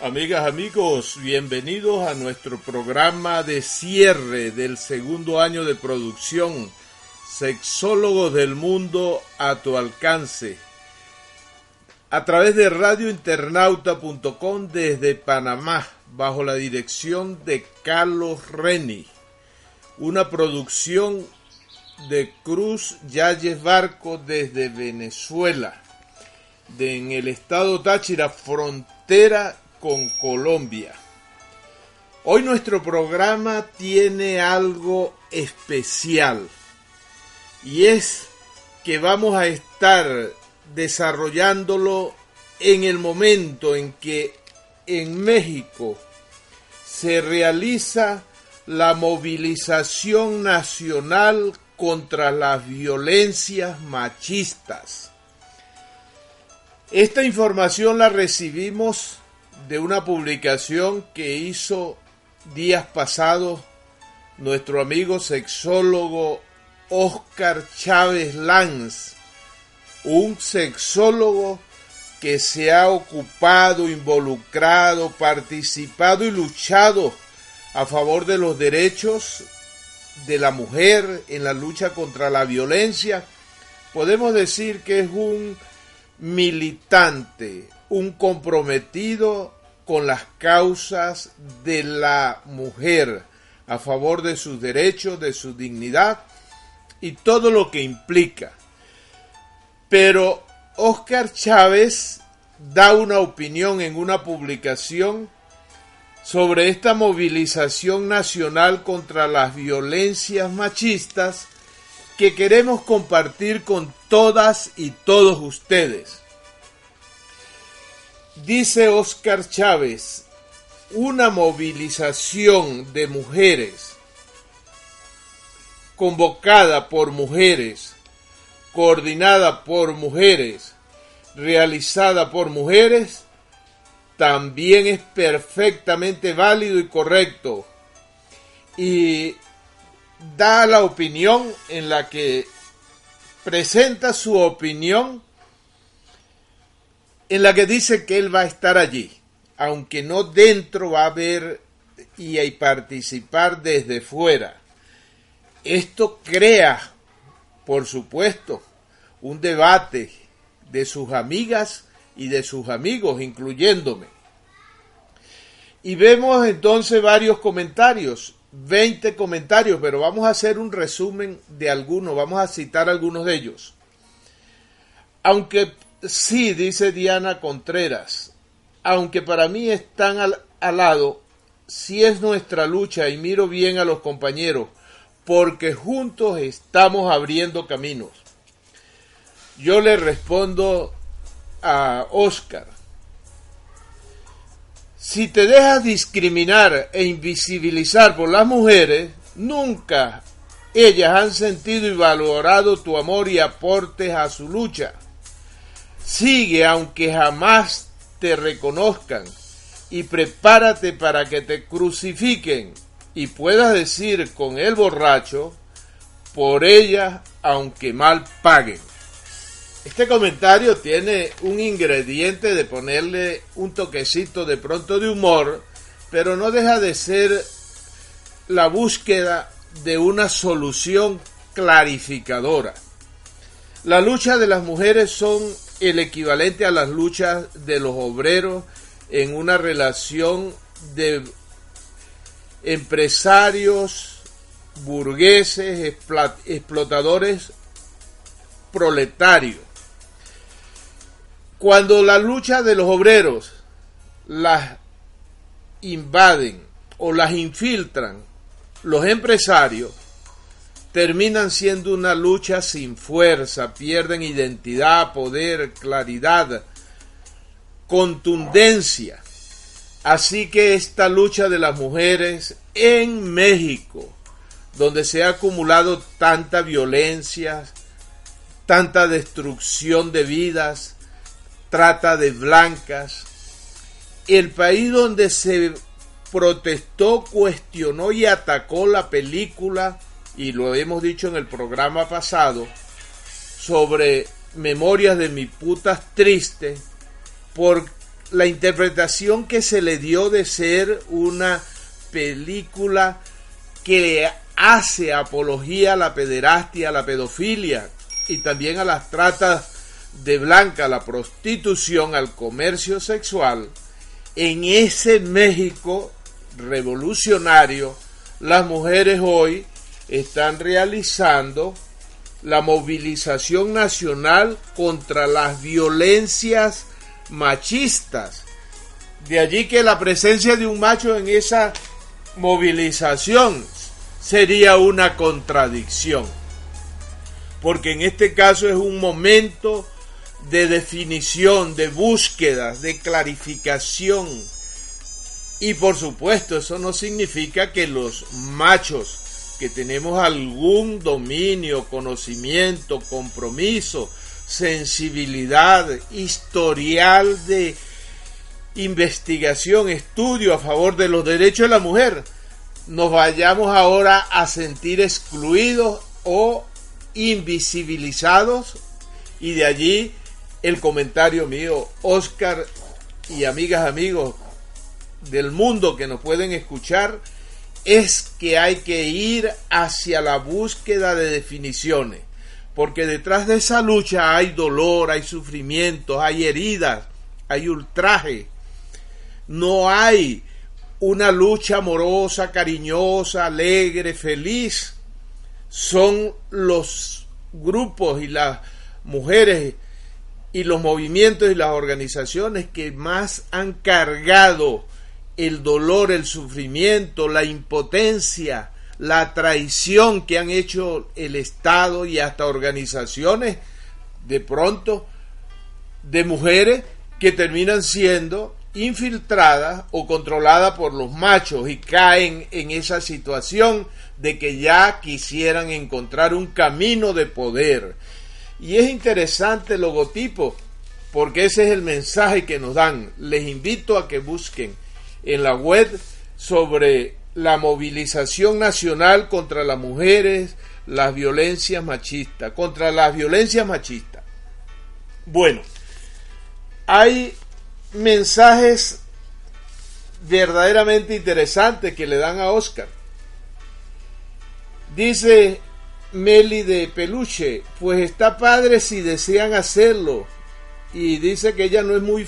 Amigas, amigos, bienvenidos a nuestro programa de cierre del segundo año de producción, Sexólogos del Mundo a tu alcance, a través de radiointernauta.com desde Panamá, bajo la dirección de Carlos Reni, una producción de Cruz Yalles Barco desde Venezuela, en el estado Táchira, frontera con Colombia. Hoy nuestro programa tiene algo especial y es que vamos a estar desarrollándolo en el momento en que en México se realiza la movilización nacional contra las violencias machistas. Esta información la recibimos de una publicación que hizo días pasados nuestro amigo sexólogo Oscar Chávez Lanz, un sexólogo que se ha ocupado, involucrado, participado y luchado a favor de los derechos de la mujer en la lucha contra la violencia, podemos decir que es un militante, un comprometido con las causas de la mujer, a favor de sus derechos, de su dignidad y todo lo que implica. Pero Oscar Chávez da una opinión en una publicación sobre esta movilización nacional contra las violencias machistas que queremos compartir con todas y todos ustedes. Dice Oscar Chávez, una movilización de mujeres convocada por mujeres, coordinada por mujeres, realizada por mujeres, también es perfectamente válido y correcto. Y da la opinión en la que presenta su opinión en la que dice que él va a estar allí, aunque no dentro va a ver y a participar desde fuera. Esto crea, por supuesto, un debate de sus amigas y de sus amigos, incluyéndome. Y vemos entonces varios comentarios, 20 comentarios, pero vamos a hacer un resumen de algunos, vamos a citar algunos de ellos. Aunque sí, dice Diana Contreras, aunque para mí están al, al lado, sí es nuestra lucha y miro bien a los compañeros, porque juntos estamos abriendo caminos. Yo le respondo a Oscar, si te dejas discriminar e invisibilizar por las mujeres, nunca ellas han sentido y valorado tu amor y aportes a su lucha. Sigue aunque jamás te reconozcan y prepárate para que te crucifiquen y puedas decir con el borracho, por ellas aunque mal paguen. Este comentario tiene un ingrediente de ponerle un toquecito de pronto de humor, pero no deja de ser la búsqueda de una solución clarificadora. La lucha de las mujeres son el equivalente a las luchas de los obreros en una relación de empresarios, burgueses, explotadores, proletarios. Cuando la lucha de los obreros las invaden o las infiltran los empresarios, terminan siendo una lucha sin fuerza, pierden identidad, poder, claridad, contundencia. Así que esta lucha de las mujeres en México, donde se ha acumulado tanta violencia, tanta destrucción de vidas, trata de blancas, el país donde se protestó, cuestionó y atacó la película, y lo hemos dicho en el programa pasado, sobre Memorias de mi putas triste, por la interpretación que se le dio de ser una película que hace apología a la pederastia, a la pedofilia y también a las tratas de blanca, a la prostitución, al comercio sexual, en ese México revolucionario, las mujeres hoy están realizando la movilización nacional contra las violencias machistas. De allí que la presencia de un macho en esa movilización sería una contradicción. Porque en este caso es un momento de definición, de búsqueda, de clarificación. Y por supuesto, eso no significa que los machos que tenemos algún dominio, conocimiento, compromiso, sensibilidad, historial de investigación, estudio a favor de los derechos de la mujer, nos vayamos ahora a sentir excluidos o invisibilizados. Y de allí el comentario mío, Oscar y amigas, amigos del mundo que nos pueden escuchar, es que hay que ir hacia la búsqueda de definiciones, porque detrás de esa lucha hay dolor, hay sufrimientos, hay heridas, hay ultraje. No hay una lucha amorosa, cariñosa, alegre, feliz. Son los grupos y las mujeres y los movimientos y las organizaciones que más han cargado el dolor, el sufrimiento, la impotencia, la traición que han hecho el Estado y hasta organizaciones de pronto de mujeres que terminan siendo infiltradas o controladas por los machos y caen en esa situación de que ya quisieran encontrar un camino de poder. Y es interesante el logotipo porque ese es el mensaje que nos dan. Les invito a que busquen en la web sobre la movilización nacional contra las mujeres, las violencias machistas, contra las violencias machistas. Bueno, hay mensajes verdaderamente interesantes que le dan a Oscar. Dice Meli de Peluche, pues está padre si desean hacerlo. Y dice que ella no es muy,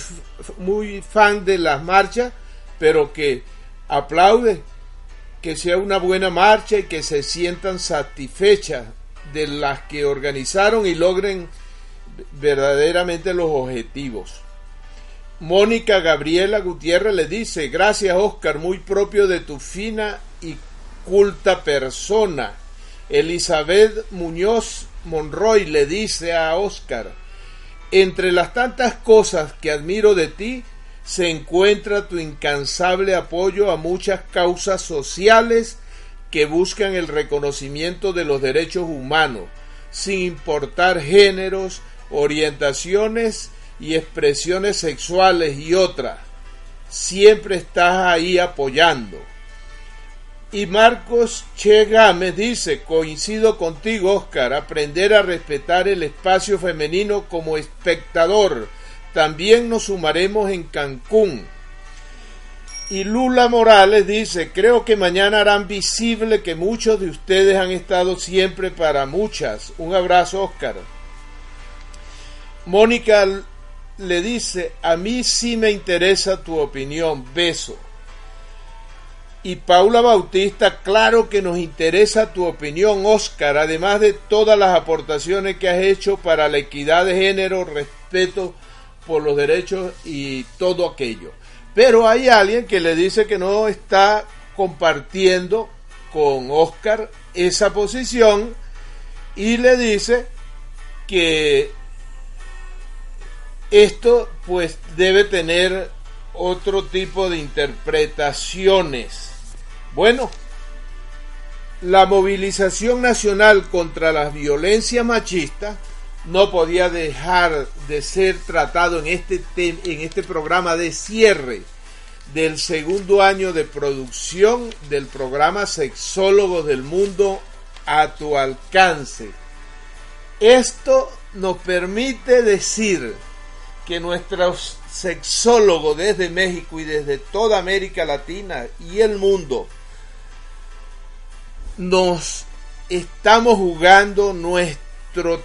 muy fan de las marchas, pero que aplaude que sea una buena marcha y que se sientan satisfechas de las que organizaron y logren verdaderamente los objetivos. Mónica Gabriela Gutiérrez le dice, gracias Oscar, muy propio de tu fina y culta persona. Elizabeth Muñoz Monroy le dice a Oscar, entre las tantas cosas que admiro de ti, se encuentra tu incansable apoyo a muchas causas sociales que buscan el reconocimiento de los derechos humanos, sin importar géneros, orientaciones y expresiones sexuales y otras. Siempre estás ahí apoyando. Y Marcos Che Gámez dice, coincido contigo, Oscar, aprender a respetar el espacio femenino como espectador, también nos sumaremos en Cancún. Y Lula Morales dice, creo que mañana harán visible que muchos de ustedes han estado siempre para muchas. Un abrazo, Oscar. Mónica le dice, a mí sí me interesa tu opinión, beso. Y Paula Bautista, claro que nos interesa tu opinión, Oscar, además de todas las aportaciones que has hecho para la equidad de género, respeto por los derechos y todo aquello. Pero hay alguien que le dice que no está compartiendo con Oscar esa posición y le dice que esto pues debe tener otro tipo de interpretaciones. Bueno, la movilización nacional contra la violencia machista no podía dejar de ser tratado en este, en este programa de cierre del segundo año de producción del programa Sexólogos del Mundo a tu alcance. Esto nos permite decir que nuestros sexólogos desde México y desde toda América Latina y el mundo nos estamos jugando nuestro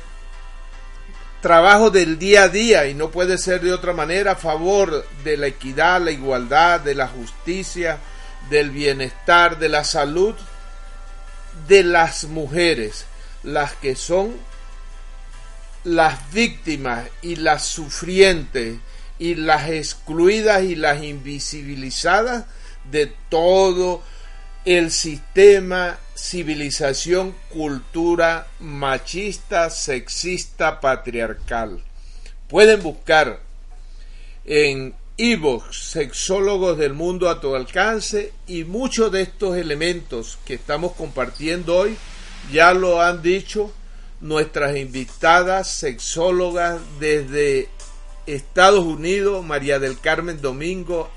trabajo del día a día y no puede ser de otra manera a favor de la equidad, la igualdad, de la justicia, del bienestar, de la salud de las mujeres, las que son las víctimas y las sufrientes y las excluidas y las invisibilizadas de todo el sistema, civilización, cultura machista, sexista, patriarcal. Pueden buscar en Evox, sexólogos del mundo a tu alcance y muchos de estos elementos que estamos compartiendo hoy ya lo han dicho nuestras invitadas sexólogas desde Estados Unidos, María del Carmen Domingo,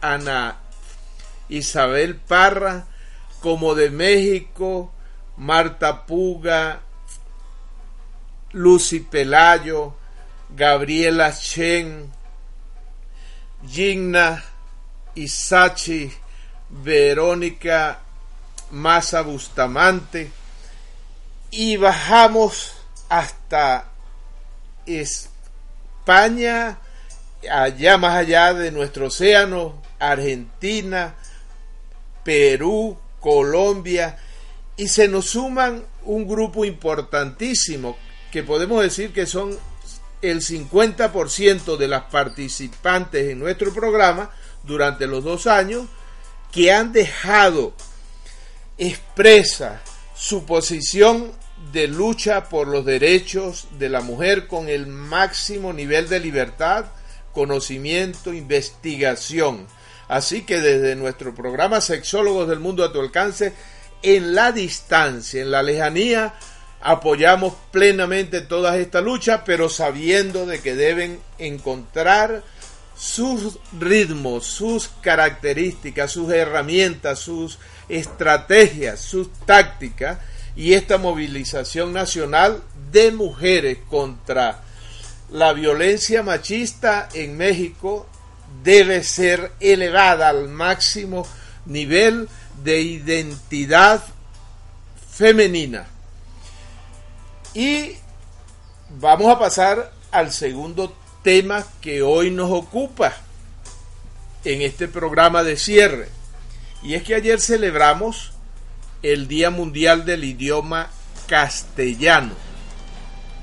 Ana Isabel Parra, como de México, Marta Puga, Lucy Pelayo, Gabriela Chen, Gina Isachi, Verónica Massa Bustamante, y bajamos hasta España, allá más allá de nuestro océano, Argentina, Perú, Colombia, y se nos suman un grupo importantísimo que podemos decir que son el 50% de las participantes en nuestro programa durante los dos años que han dejado expresa su posición de lucha por los derechos de la mujer con el máximo nivel de libertad, conocimiento, investigación. Así que desde nuestro programa Sexólogos del Mundo a tu alcance, en la distancia, en la lejanía, apoyamos plenamente todas estas luchas, pero sabiendo de que deben encontrar sus ritmos, sus características, sus herramientas, sus estrategias, sus tácticas y esta movilización nacional de mujeres contra la violencia machista en México debe ser elevada al máximo nivel de identidad femenina. Y vamos a pasar al segundo tema que hoy nos ocupa en este programa de cierre. Y es que ayer celebramos el Día Mundial del Idioma Castellano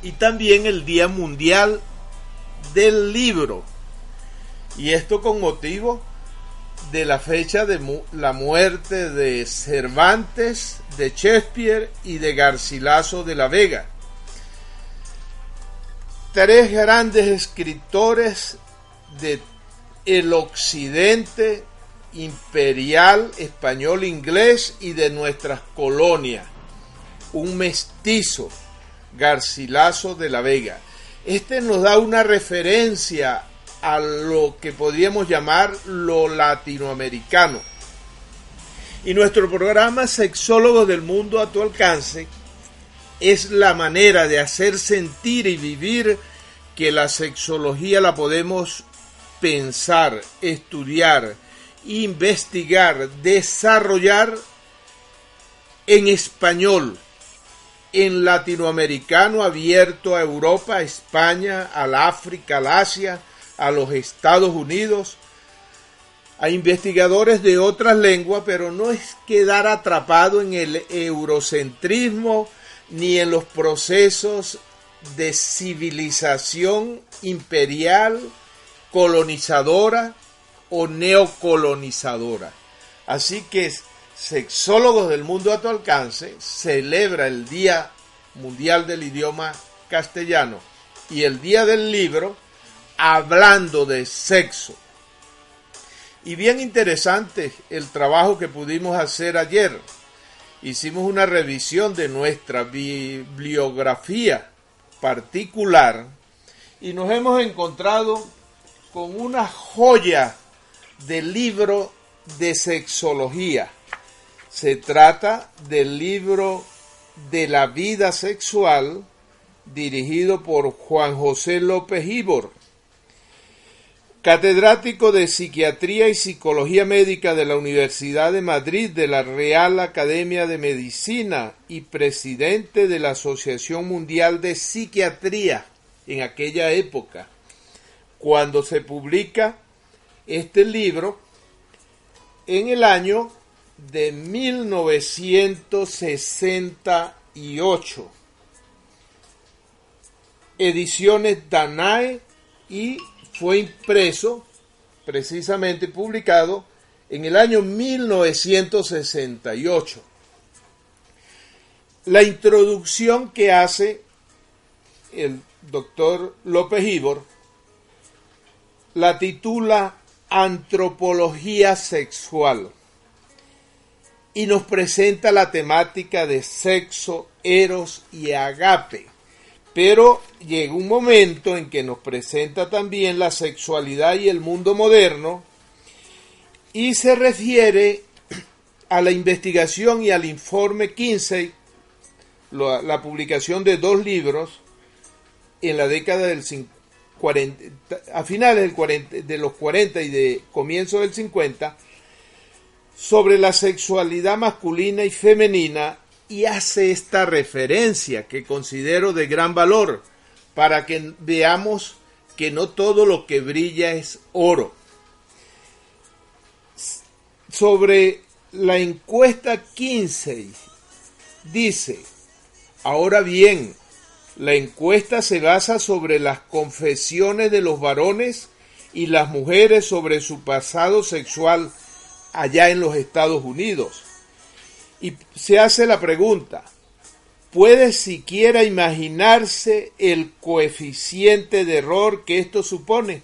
y también el Día Mundial del Libro. Y esto con motivo de la fecha de la muerte de Cervantes, de Shakespeare y de Garcilaso de la Vega. Tres grandes escritores de el occidente imperial español inglés y de nuestras colonias. Un mestizo, Garcilaso de la Vega. Este nos da una referencia a lo que podríamos llamar lo latinoamericano. Y nuestro programa Sexólogo del Mundo a tu alcance es la manera de hacer sentir y vivir que la sexología la podemos pensar, estudiar, investigar, desarrollar en español, en latinoamericano abierto a Europa, a España, al África, al Asia, a los Estados Unidos, a investigadores de otras lenguas, pero no es quedar atrapado en el eurocentrismo ni en los procesos de civilización imperial, colonizadora, o neocolonizadora. Así que Sexólogos del Mundo a tu alcance celebra el Día Mundial del Idioma Castellano y el Día del Libro hablando de sexo. Y bien interesante el trabajo que pudimos hacer ayer. Hicimos una revisión de nuestra bibliografía particular y nos hemos encontrado con una joya del libro de sexología. Se trata del libro de la vida sexual dirigido por Juan José López Ibor. Catedrático de Psiquiatría y Psicología Médica de la Universidad de Madrid de la Real Academia de Medicina y presidente de la Asociación Mundial de Psiquiatría en aquella época, cuando se publica este libro en el año de 1968. Ediciones Danae y fue impreso, precisamente publicado, en el año 1968. La introducción que hace el doctor López Ibor la titula Antropología Sexual y nos presenta la temática de sexo, eros y agape pero llega un momento en que nos presenta también la sexualidad y el mundo moderno y se refiere a la investigación y al informe 15, la, publicación de dos libros en la década del 40, a finales del de los 40 y de comienzo del 50, sobre la sexualidad masculina y femenina y hace esta referencia que considero de gran valor para que veamos que no todo lo que brilla es oro. Sobre la encuesta 15 dice, ahora bien, la encuesta se basa sobre las confesiones de los varones y las mujeres sobre su pasado sexual allá en los Estados Unidos y se hace la pregunta, ¿puede siquiera imaginarse el coeficiente de error que esto supone?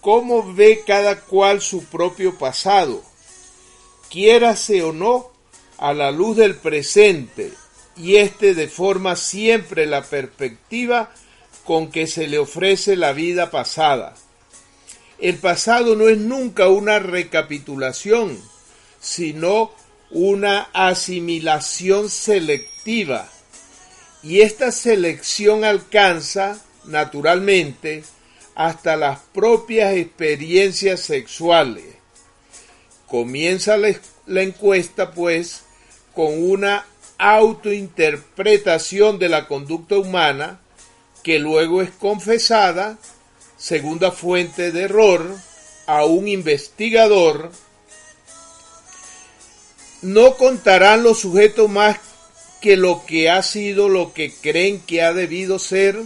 ¿Cómo ve cada cual su propio pasado? Quiérase o no, a la luz del presente, y éste deforma siempre la perspectiva con que se le ofrece la vida pasada. El pasado no es nunca una recapitulación, sino una asimilación selectiva y esta selección alcanza naturalmente hasta las propias experiencias sexuales. Comienza la, encuesta pues con una autointerpretación de la conducta humana que luego es confesada, segunda fuente de error, a un investigador no contarán los sujetos más que lo que ha sido lo que creen que ha debido ser.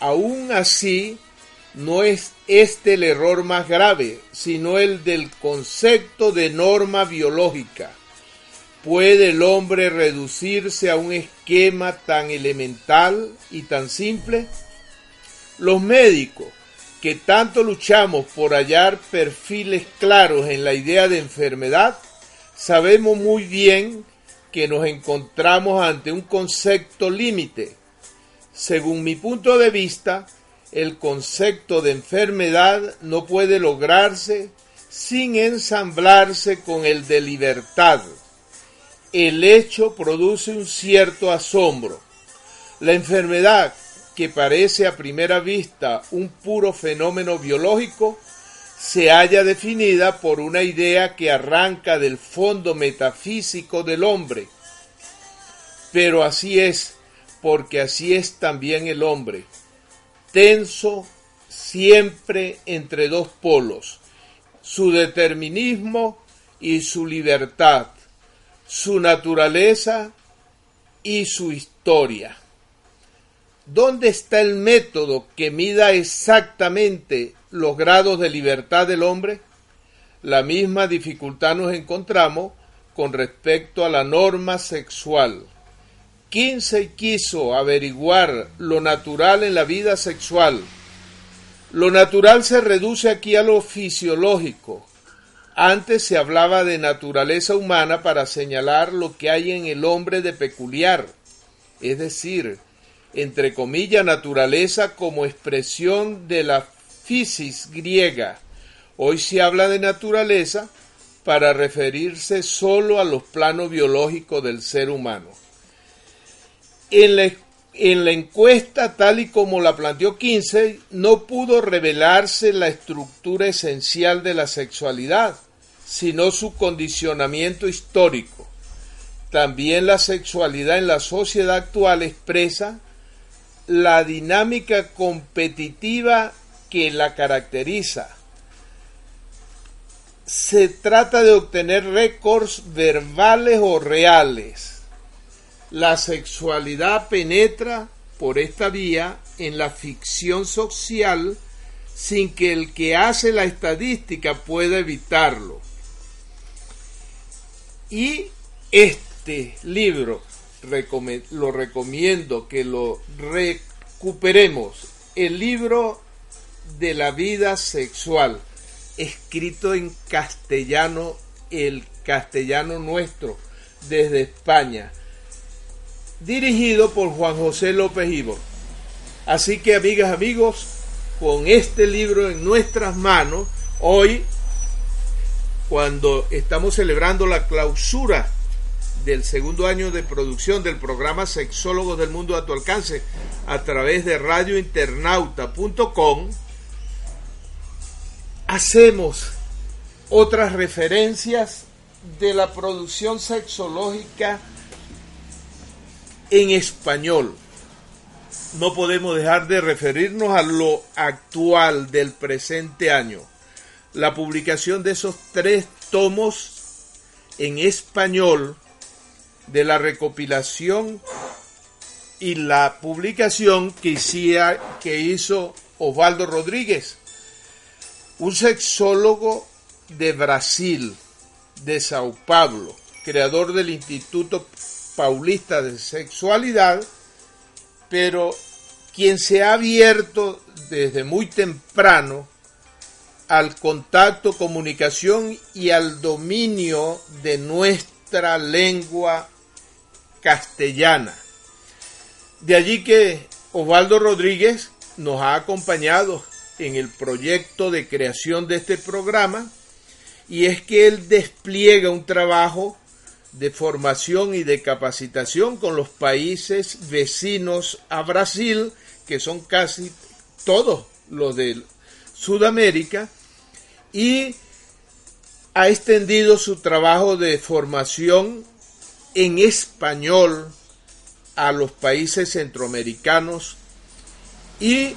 Aún así, no es este el error más grave, sino el del concepto de norma biológica. ¿Puede el hombre reducirse a un esquema tan elemental y tan simple? Los médicos, que tanto luchamos por hallar perfiles claros en la idea de enfermedad, sabemos muy bien que nos encontramos ante un concepto límite. Según mi punto de vista, el concepto de enfermedad no puede lograrse sin ensamblarse con el de libertad. El hecho produce un cierto asombro. La enfermedad, que parece a primera vista un puro fenómeno biológico, se halla definida por una idea que arranca del fondo metafísico del hombre. Pero así es, porque así es también el hombre, tenso siempre entre dos polos, su determinismo y su libertad, su naturaleza y su historia. ¿Dónde está el método que mida exactamente los grados de libertad del hombre? La misma dificultad nos encontramos con respecto a la norma sexual. se quiso averiguar lo natural en la vida sexual. Lo natural se reduce aquí a lo fisiológico. Antes se hablaba de naturaleza humana para señalar lo que hay en el hombre de peculiar, es decir, entre comillas, naturaleza como expresión de la fisis griega. Hoy se habla de naturaleza para referirse solo a los planos biológicos del ser humano. En la, en la encuesta, tal y como la planteó Kinsey, no pudo revelarse la estructura esencial de la sexualidad, sino su condicionamiento histórico. También la sexualidad en la sociedad actual expresa la dinámica competitiva que la caracteriza. Se trata de obtener récords verbales o reales la sexualidad penetra por esta vía en la ficción social sin que el que hace la estadística pueda evitarlo. Y este libro lo recomiendo que lo recuperemos. El libro de la vida sexual, escrito en castellano, el castellano nuestro, desde España dirigido por Juan José López Ivo. Así que amigas, amigos, con este libro en nuestras manos, hoy, cuando estamos celebrando la clausura del segundo año de producción del programa Sexólogos del Mundo a tu alcance a través de radiointernauta.com, hacemos otras referencias de la producción sexológica en español. No podemos dejar de referirnos a lo actual del presente año. La publicación de esos tres tomos en español de la recopilación y la publicación que, hizo Osvaldo Rodríguez, un sexólogo de Brasil, de Sao Paulo, creador del Instituto paulista de sexualidad, pero quien se ha abierto desde muy temprano al contacto, comunicación y al dominio de nuestra lengua castellana. De allí que Osvaldo Rodríguez nos ha acompañado en el proyecto de creación de este programa y es que él despliega un trabajo de formación y de capacitación con los países vecinos a Brasil, que son casi todos los de Sudamérica, y ha extendido su trabajo de formación en español a los países centroamericanos y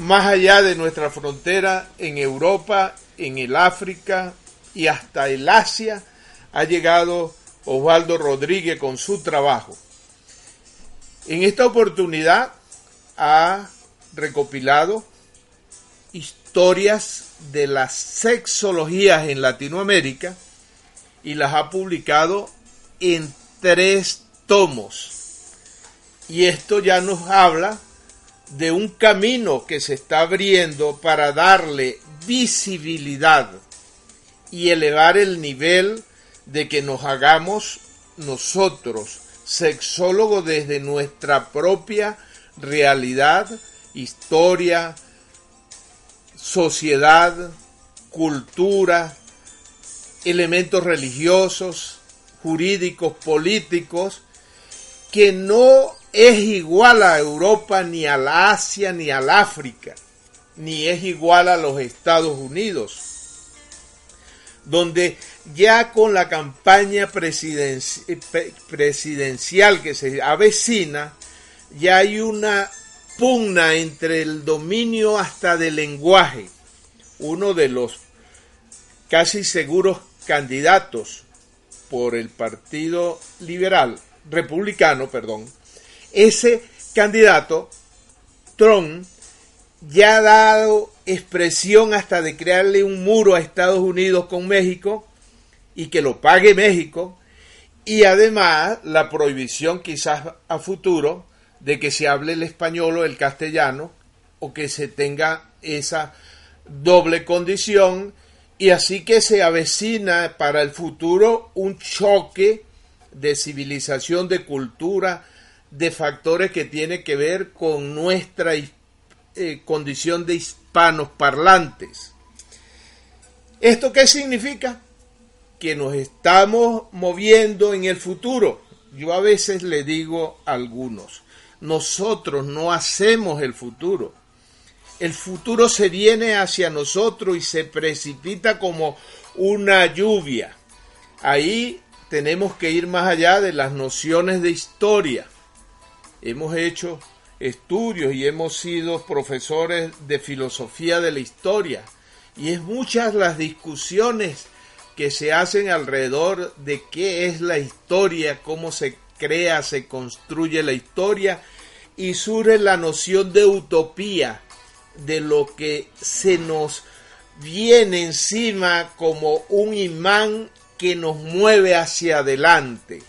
más allá de nuestra frontera en Europa, en el África y hasta el Asia, ha llegado Osvaldo Rodríguez con su trabajo. En esta oportunidad ha recopilado historias de las sexologías en Latinoamérica y las ha publicado en tres tomos. Y esto ya nos habla de un camino que se está abriendo para darle visibilidad y elevar el nivel de que nos hagamos nosotros sexólogos desde nuestra propia realidad, historia, sociedad, cultura, elementos religiosos, jurídicos, políticos, que no es igual a Europa, ni a la Asia, ni al África, ni es igual a los Estados Unidos, donde ya con la campaña presidencial que se avecina, ya hay una pugna entre el dominio hasta del lenguaje. Uno de los casi seguros candidatos por el Partido Liberal, Republicano, perdón, ese candidato, Trump, ya ha dado expresión hasta de crearle un muro a Estados Unidos con México y que lo pague México. Y además la prohibición quizás a futuro de que se hable el español o el castellano o que se tenga esa doble condición. Y así que se avecina para el futuro un choque de civilización, de cultura, de factores que tiene que ver con nuestra eh, condición de hispanos parlantes. ¿Esto qué significa? que nos estamos moviendo en el futuro. Yo a veces le digo a algunos, nosotros no hacemos el futuro. El futuro se viene hacia nosotros y se precipita como una lluvia. Ahí tenemos que ir más allá de las nociones de historia. Hemos hecho estudios y hemos sido profesores de filosofía de la historia. Y es muchas las discusiones que se hacen alrededor de qué es la historia, cómo se crea, se construye la historia y surge la noción de utopía, de lo que se nos viene encima como un imán que nos mueve hacia adelante.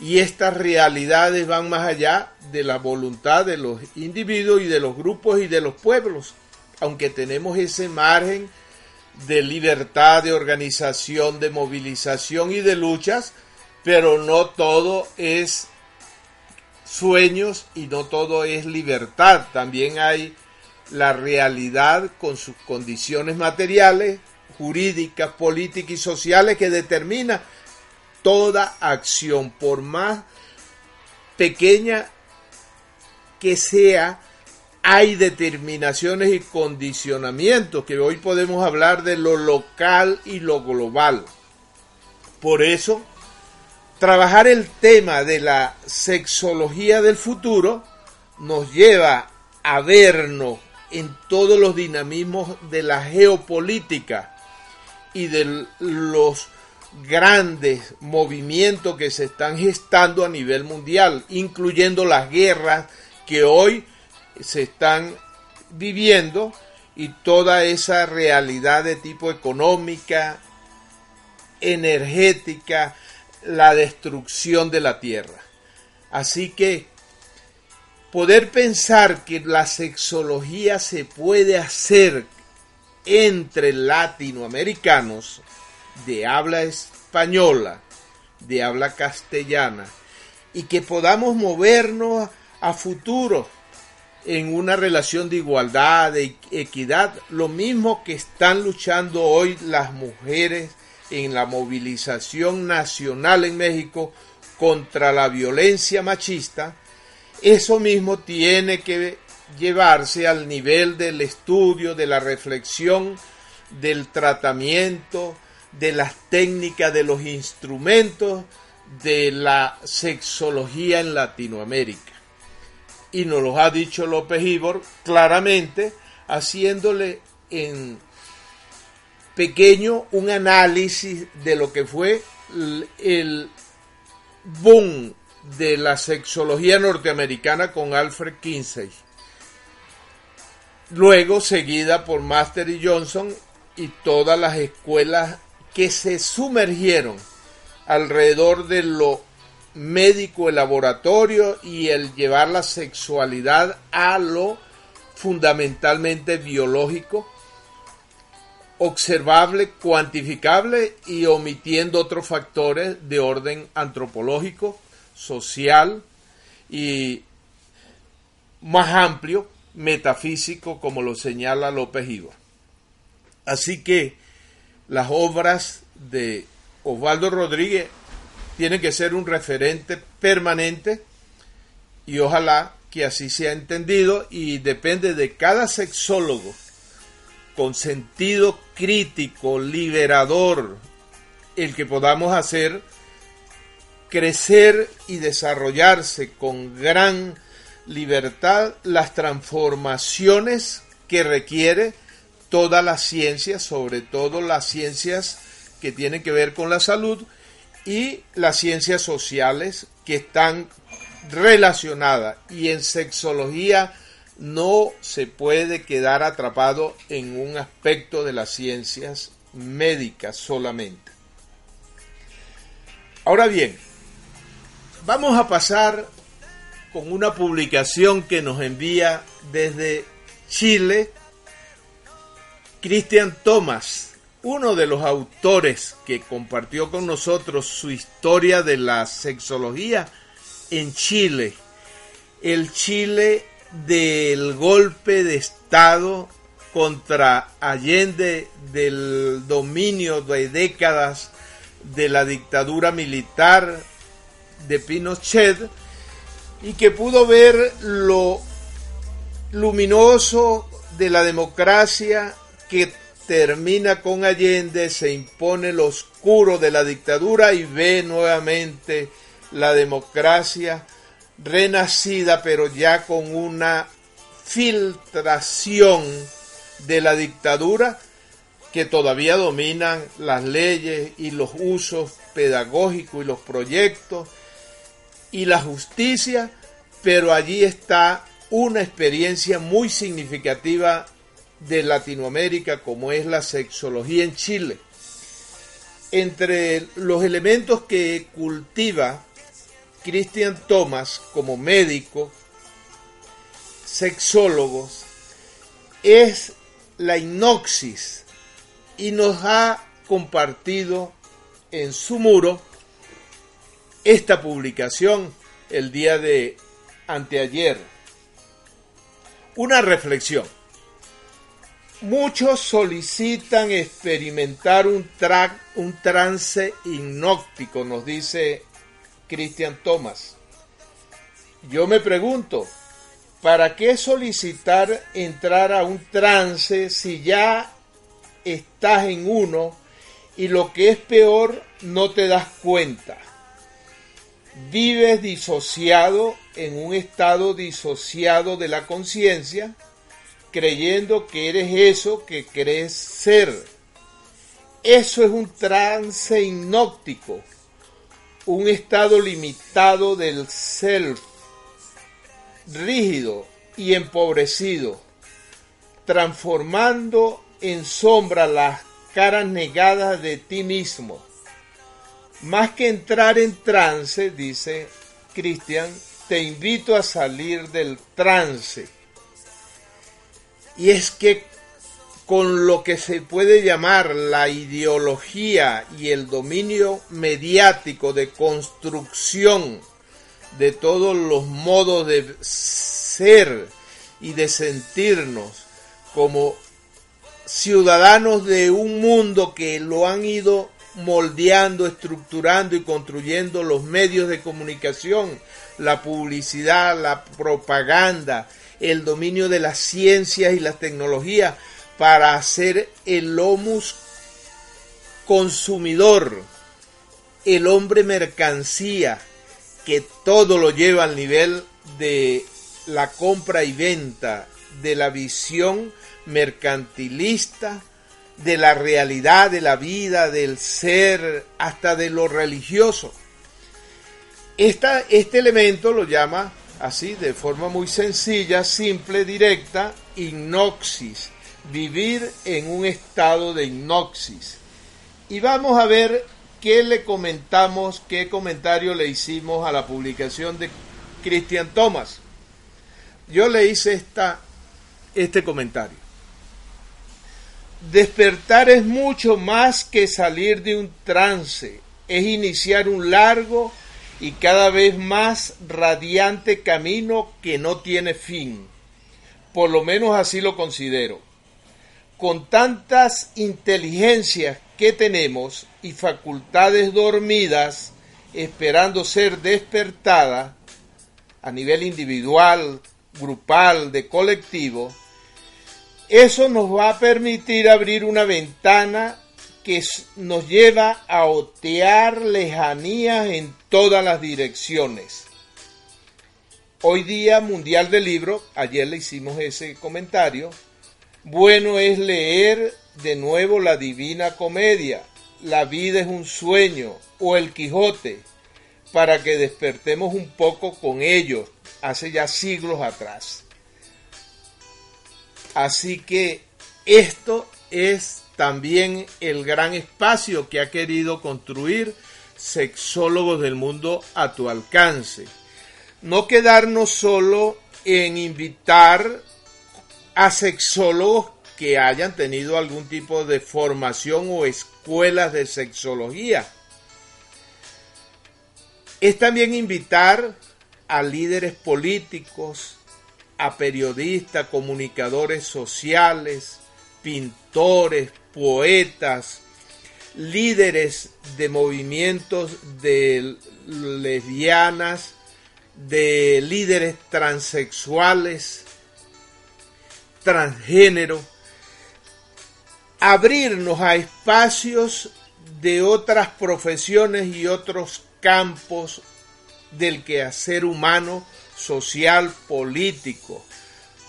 Y estas realidades van más allá de la voluntad de los individuos y de los grupos y de los pueblos, aunque tenemos ese margen de libertad, de organización, de movilización y de luchas, pero no todo es sueños y no todo es libertad. También hay la realidad con sus condiciones materiales, jurídicas, políticas y sociales que determina toda acción, por más pequeña que sea, hay determinaciones y condicionamientos, que hoy podemos hablar de lo local y lo global. Por eso, trabajar el tema de la sexología del futuro nos lleva a vernos en todos los dinamismos de la geopolítica y de los grandes movimientos que se están gestando a nivel mundial, incluyendo las guerras que hoy se están viviendo y toda esa realidad de tipo económica, energética, la destrucción de la tierra. Así que poder pensar que la sexología se puede hacer entre latinoamericanos de habla española, de habla castellana, y que podamos movernos a futuro en una relación de igualdad, de equidad, lo mismo que están luchando hoy las mujeres en la movilización nacional en México contra la violencia machista, eso mismo tiene que llevarse al nivel del estudio, de la reflexión, del tratamiento, de las técnicas, de los instrumentos de la sexología en Latinoamérica. Y nos lo ha dicho López Ibor claramente, haciéndole en pequeño un análisis de lo que fue el boom de la sexología norteamericana con Alfred Kinsey. Luego seguida por Master y Johnson y todas las escuelas que se sumergieron alrededor de lo médico, el laboratorio y el llevar la sexualidad a lo fundamentalmente biológico, observable, cuantificable y omitiendo otros factores de orden antropológico, social y más amplio, metafísico, como lo señala López Iba. Así que las obras de Osvaldo Rodríguez tienen que ser un referente permanente y ojalá que así sea entendido y depende de cada sexólogo con sentido crítico, liberador, el que podamos hacer crecer y desarrollarse con gran libertad las transformaciones que requiere toda la ciencia, sobre todo las ciencias que tienen que ver con la salud y las ciencias sociales que están relacionadas. Y en sexología no se puede quedar atrapado en un aspecto de las ciencias médicas solamente. Ahora bien, vamos a pasar con una publicación que nos envía desde Chile Christian Thomas, uno de los autores que compartió con nosotros su historia de la sexología en Chile, el Chile del golpe de Estado contra Allende, del dominio de décadas de la dictadura militar de Pinochet y que pudo ver lo luminoso de la democracia que termina con Allende, se impone lo oscuro de la dictadura y ve nuevamente la democracia renacida, pero ya con una filtración de la dictadura que todavía dominan las leyes y los usos pedagógicos y los proyectos y la justicia, pero allí está una experiencia muy significativa de Latinoamérica como es la sexología en Chile. Entre los elementos que cultiva Christian Thomas como médico, sexólogo, es la hipnosis y nos ha compartido en su muro esta publicación el día de anteayer. Una reflexión. Muchos solicitan experimentar un, un trance hipnótico, nos dice Christian Thomas. Yo me pregunto, ¿para qué solicitar entrar a un trance si ya estás en uno y lo que es peor no te das cuenta? Vives disociado en un estado disociado de la conciencia, creyendo que eres eso que crees ser. Eso es un trance hipnótico, un estado limitado del self, rígido y empobrecido, transformando en sombra las caras negadas de ti mismo. Más que entrar en trance, dice Cristian, te invito a salir del trance. Y es que con lo que se puede llamar la ideología y el dominio mediático de construcción de todos los modos de ser y de sentirnos como ciudadanos de un mundo que lo han ido moldeando, estructurando y construyendo los medios de comunicación, la publicidad, la propaganda, el dominio de las ciencias y las tecnologías para hacer el homus consumidor, el hombre mercancía, que todo lo lleva al nivel de la compra y venta, de la visión mercantilista, de la realidad de la vida, del ser, hasta de lo religioso. este elemento lo llama así, de forma muy sencilla, simple, directa, hipnoxis, vivir en un estado de hipnoxis. Y vamos a ver qué le comentamos, qué comentario le hicimos a la publicación de Christian Thomas. Yo le hice esta, este comentario. Despertar es mucho más que salir de un trance, es iniciar un largo y cada vez más radiante camino que no tiene fin. Por lo menos así lo considero. Con tantas inteligencias que tenemos y facultades dormidas esperando ser despertadas a nivel individual, grupal, de colectivo, eso nos va a permitir abrir una ventana que nos lleva a otear lejanías en todas las direcciones. Hoy día Mundial del Libro, ayer le hicimos ese comentario, bueno es leer de nuevo la Divina Comedia, La vida es un sueño o El Quijote, para que despertemos un poco con ellos hace ya siglos atrás. Así que esto es también el gran espacio que ha querido construir sexólogos del mundo a tu alcance. No quedarnos solo en invitar a sexólogos que hayan tenido algún tipo de formación o escuelas de sexología. Es también invitar a líderes políticos, a periodistas, comunicadores sociales, pintores, poetas, líderes de movimientos de lesbianas, de líderes transexuales, transgénero, abrirnos a espacios de otras profesiones y otros campos del quehacer humano, social, político,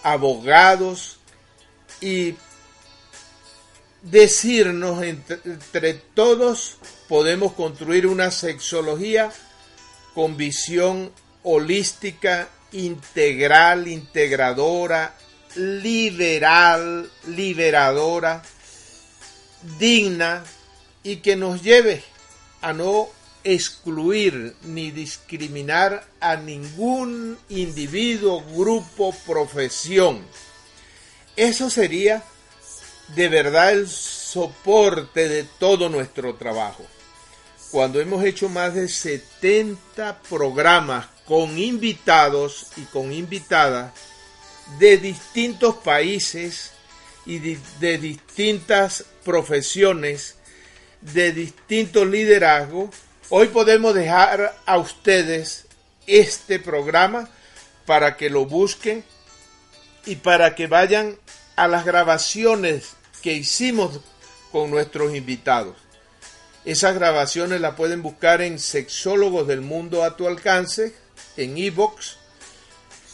abogados y decirnos entre, todos podemos construir una sexología con visión holística, integral, integradora, liberal, liberadora, digna y que nos lleve a no excluir ni discriminar a ningún individuo, grupo, profesión. Eso sería de verdad el soporte de todo nuestro trabajo. Cuando hemos hecho más de 70 programas con invitados y con invitadas de distintos países y de, distintas profesiones, de distintos liderazgos, hoy podemos dejar a ustedes este programa para que lo busquen y para que vayan a las grabaciones que hicimos con nuestros invitados. Esas grabaciones las pueden buscar en Sexólogos del Mundo a tu alcance, en iVoox,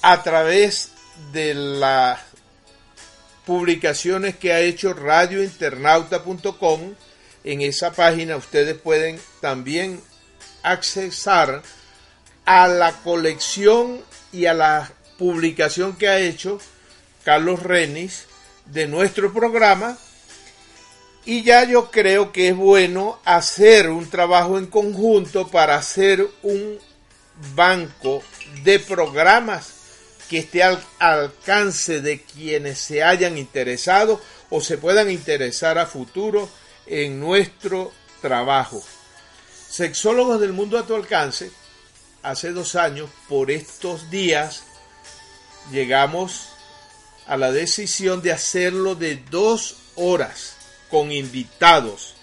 a través de las publicaciones que ha hecho radiointernauta.com. En esa página ustedes pueden también accesar a la colección y a la publicación que ha hecho Carlos Renis de nuestro programa y ya yo creo que es bueno hacer un trabajo en conjunto para hacer un banco de programas que esté al alcance de quienes se hayan interesado o se puedan interesar a futuro en nuestro trabajo. Sexólogos del mundo a tu alcance, hace dos años, por estos días, llegamos a la decisión de hacerlo de dos horas con invitados.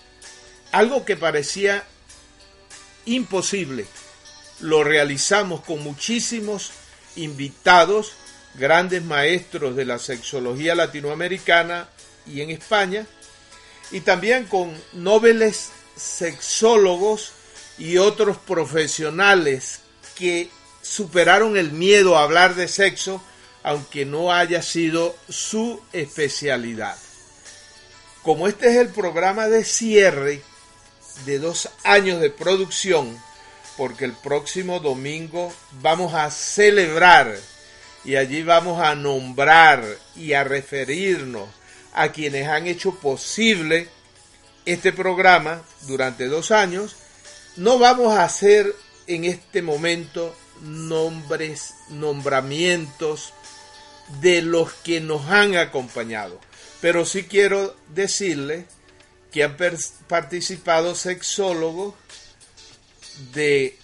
Algo que parecía imposible. Lo realizamos con muchísimos invitados, grandes maestros de la sexología latinoamericana y en España, y también con nobles sexólogos y otros profesionales que superaron el miedo a hablar de sexo aunque no haya sido su especialidad. Como este es el programa de cierre de dos años de producción, porque el próximo domingo vamos a celebrar y allí vamos a nombrar y a referirnos a quienes han hecho posible este programa durante dos años, no vamos a hacer en este momento nombres, nombramientos de los que nos han acompañado. Pero sí quiero decirle que han participado sexólogos de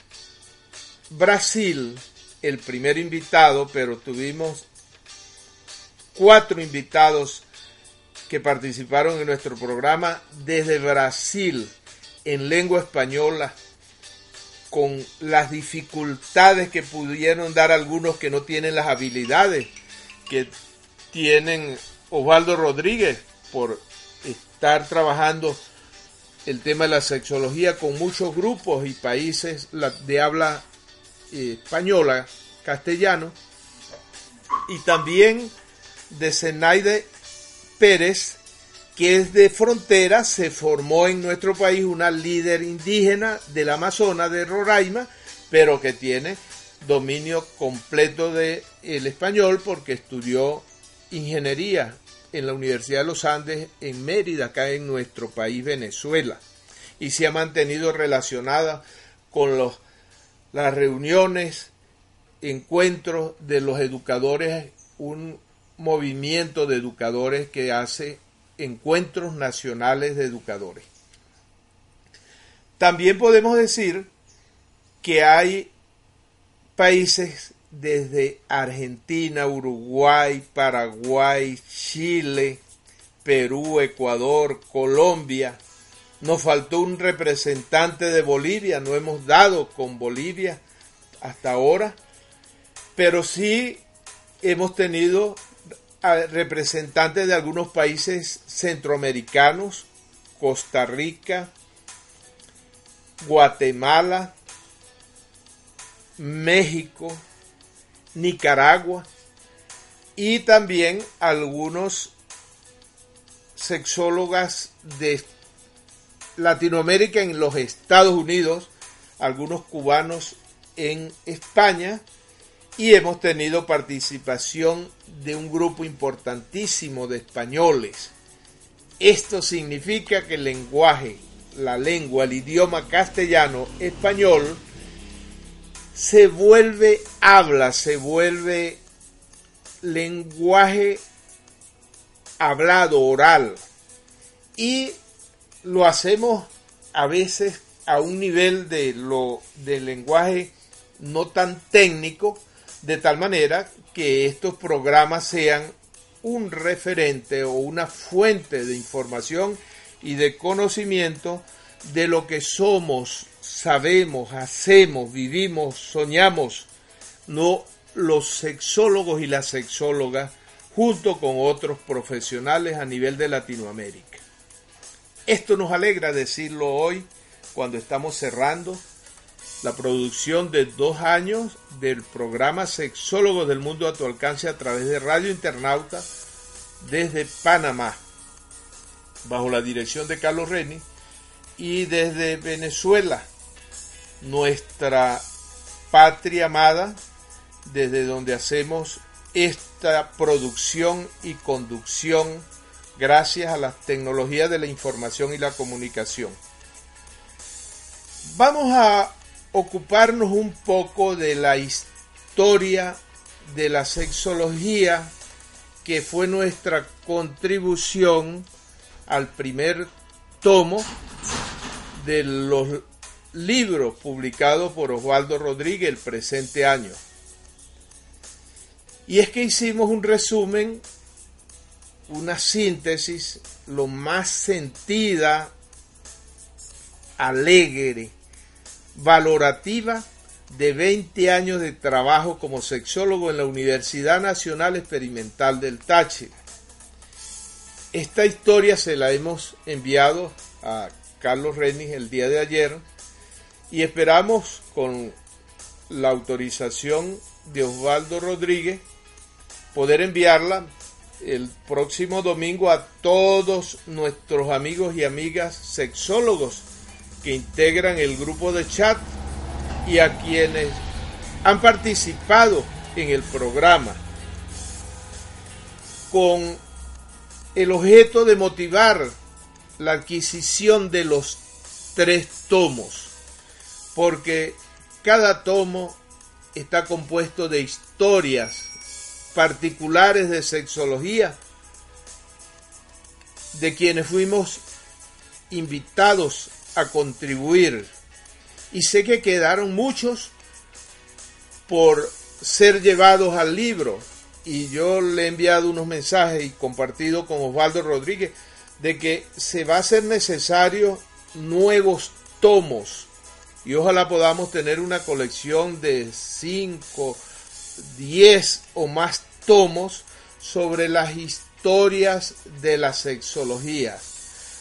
Brasil, el primer invitado, pero tuvimos cuatro invitados que participaron en nuestro programa desde Brasil en lengua española con las dificultades que pudieron dar algunos que no tienen las habilidades que tienen Osvaldo Rodríguez por estar trabajando el tema de la sexología con muchos grupos y países de habla eh, española, castellano, y también de Zenaide Pérez, que es de frontera, se formó en nuestro país una líder indígena del Amazonas de Roraima, pero que tiene dominio completo del el español porque estudió ingeniería en la Universidad de los Andes en Mérida, acá en nuestro país Venezuela, y se ha mantenido relacionada con los, las reuniones, encuentros de los educadores, un movimiento de educadores que hace encuentros nacionales de educadores. También podemos decir que hay países desde Argentina, Uruguay, Paraguay, Chile, Perú, Ecuador, Colombia. Nos faltó un representante de Bolivia, no hemos dado con Bolivia hasta ahora, pero sí hemos tenido representantes de algunos países centroamericanos, Costa Rica, Guatemala, México, Nicaragua y también algunos sexólogas de Latinoamérica en los Estados Unidos, algunos cubanos en España y hemos tenido participación de un grupo importantísimo de españoles. Esto significa que el lenguaje, la lengua, el idioma castellano español se vuelve habla, se vuelve lenguaje hablado, oral. Y lo hacemos a veces a un nivel de lo del lenguaje no tan técnico, de tal manera que estos programas sean un referente o una fuente de información y de conocimiento de lo que somos, sabemos, hacemos, vivimos, soñamos, no los sexólogos y las sexólogas junto con otros profesionales a nivel de Latinoamérica. Esto nos alegra decirlo hoy cuando estamos cerrando la producción de dos años del programa Sexólogos del Mundo a tu alcance a través de Radio Internauta desde Panamá, bajo la dirección de Carlos Reni, y desde Venezuela, nuestra patria amada, desde donde hacemos esta producción y conducción gracias a las tecnologías de la información y la comunicación. Vamos a ocuparnos un poco de la historia de la sexología que fue nuestra contribución al primer tomo de los libros publicados por Osvaldo Rodríguez el presente año. Y es que hicimos un resumen, una síntesis lo más sentida, alegre, valorativa de 20 años de trabajo como sexólogo en la Universidad Nacional Experimental del Táchira. Esta historia se la hemos enviado a Carlos Renis el día de ayer y esperamos con la autorización de Osvaldo Rodríguez poder enviarla el próximo domingo a todos nuestros amigos y amigas sexólogos que integran el grupo de chat y a quienes han participado en el programa. Con el objeto de motivar la adquisición de los tres tomos, porque cada tomo está compuesto de historias particulares de sexología, de quienes fuimos invitados a contribuir. Y sé que quedaron muchos por ser llevados al libro. Y yo le he enviado unos mensajes y compartido con Osvaldo Rodríguez de que se va a ser necesario nuevos tomos. Y ojalá podamos tener una colección de 5, 10 o más tomos sobre las historias de la sexología.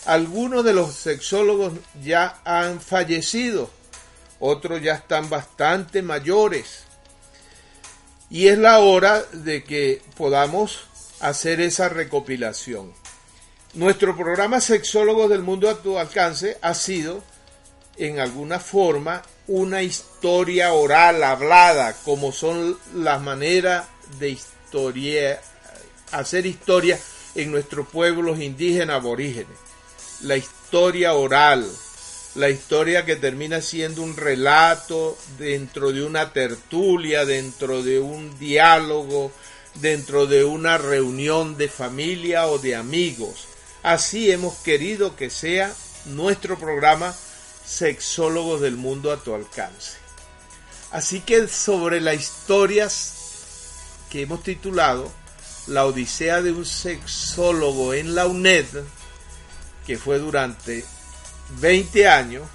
Algunos de los sexólogos ya han fallecido, otros ya están bastante mayores. Y es la hora de que podamos hacer esa recopilación. Nuestro programa Sexólogos del Mundo a tu alcance ha sido, en alguna forma, una historia oral, hablada, como son las maneras de historia, hacer historia en nuestros pueblos indígenas aborígenes la historia oral, la historia que termina siendo un relato dentro de una tertulia, dentro de un diálogo, dentro de una reunión de familia o de amigos. Así hemos querido que sea nuestro programa Sexólogos del Mundo a tu alcance. Así que sobre las historias que hemos titulado La Odisea de un sexólogo en la UNED, que fue durante 20 años,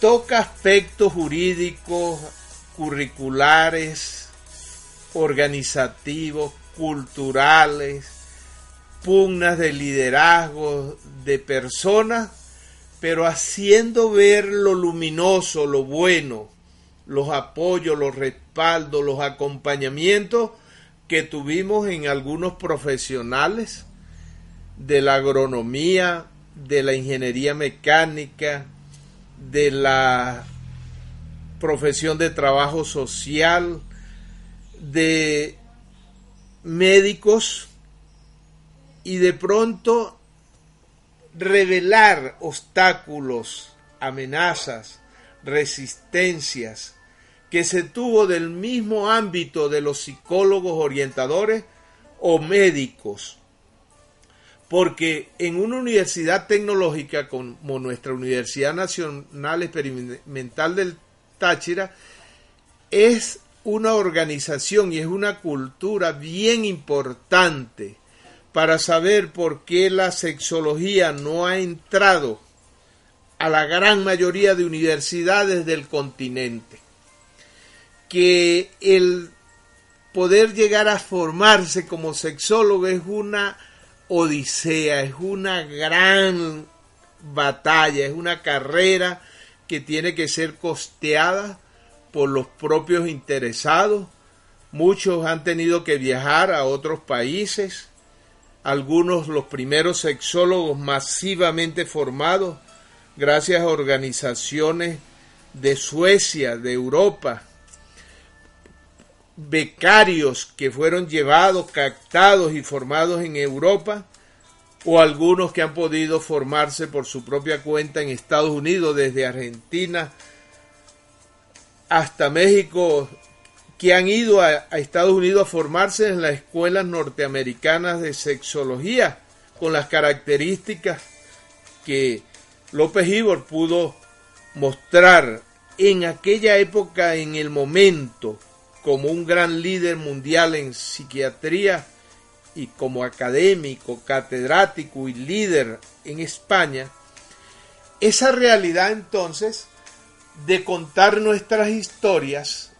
toca aspectos jurídicos, curriculares, organizativos, culturales, pugnas de liderazgo de personas, pero haciendo ver lo luminoso, lo bueno, los apoyos, los respaldos, los acompañamientos que tuvimos en algunos profesionales de la agronomía, de la ingeniería mecánica, de la profesión de trabajo social, de médicos y de pronto revelar obstáculos, amenazas, resistencias que se tuvo del mismo ámbito de los psicólogos orientadores o médicos. Porque en una universidad tecnológica como nuestra Universidad Nacional Experimental del Táchira, es una organización y es una cultura bien importante para saber por qué la sexología no ha entrado a la gran mayoría de universidades del continente. Que el poder llegar a formarse como sexólogo es una odisea, es una gran batalla, es una carrera que tiene que ser costeada por los propios interesados. Muchos han tenido que viajar a otros países. Algunos, los primeros sexólogos masivamente formados, gracias a organizaciones de Suecia, de Europa, becarios que fueron llevados, captados y formados en Europa, o algunos que han podido formarse por su propia cuenta en Estados Unidos, desde Argentina hasta México que han ido a, Estados Unidos a formarse en las escuelas norteamericanas de sexología con las características que López Ibor pudo mostrar en aquella época, en el momento, como un gran líder mundial en psiquiatría y como académico, catedrático y líder en España, esa realidad entonces de contar nuestras historias